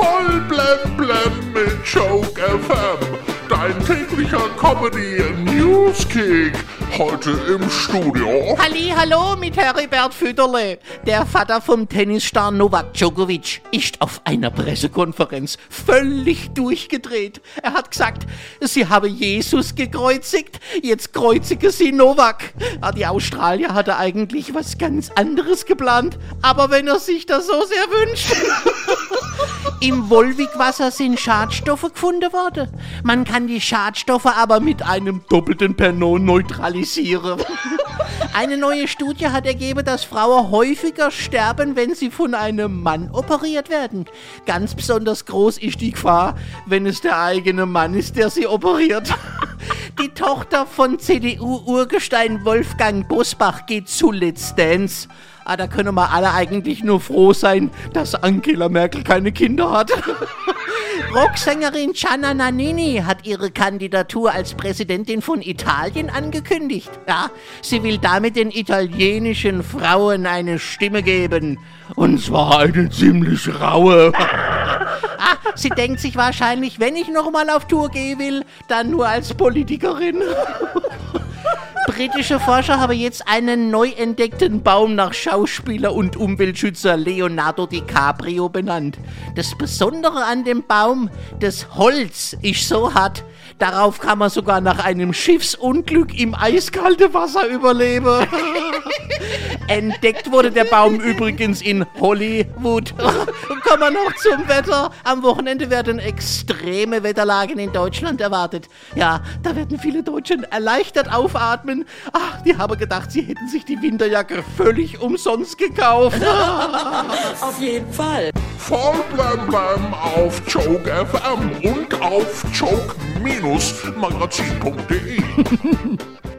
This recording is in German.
Voll blem blem mit Joke FM. Dein täglicher Comedy Newskick. Heute im Studio. Halli, hallo mit Heribert Fütterle. Der Vater vom Tennisstar Novak Djokovic ist auf einer Pressekonferenz völlig durchgedreht. Er hat gesagt, sie habe Jesus gekreuzigt, jetzt kreuzige sie Novak. Ah, die Australier hatte eigentlich was ganz anderes geplant, aber wenn er sich das so sehr wünscht. Im Wolwigwasser sind Schadstoffe gefunden worden. Man kann die Schadstoffe aber mit einem doppelten Pernon neutralisieren. Eine neue Studie hat ergeben, dass Frauen häufiger sterben, wenn sie von einem Mann operiert werden. Ganz besonders groß ist die Gefahr, wenn es der eigene Mann ist, der sie operiert. Die Tochter von CDU-Urgestein Wolfgang Bosbach geht zu Let's Dance. Ah, da können wir alle eigentlich nur froh sein, dass Angela Merkel keine Kinder hat. Rocksängerin Gianna Nannini hat ihre Kandidatur als Präsidentin von Italien angekündigt. Ja, sie will damit den italienischen Frauen eine Stimme geben. Und zwar eine ziemlich raue. ah, sie denkt sich wahrscheinlich, wenn ich nochmal auf Tour gehen will, dann nur als Politikerin. Britische Forscher haben jetzt einen neu entdeckten Baum nach Schauspieler und Umweltschützer Leonardo DiCaprio benannt. Das Besondere an dem Baum, das Holz ist so hart, darauf kann man sogar nach einem Schiffsunglück im eiskalten Wasser überleben. Entdeckt wurde der Baum übrigens in Hollywood. Kommen wir noch zum Wetter. Am Wochenende werden extreme Wetterlagen in Deutschland erwartet. Ja, da werden viele Deutschen erleichtert aufatmen. Ach, die haben gedacht, sie hätten sich die Winterjacke völlig umsonst gekauft. Auf jeden Fall. Voll blem blem auf Joke FM und auf joke-magazin.de.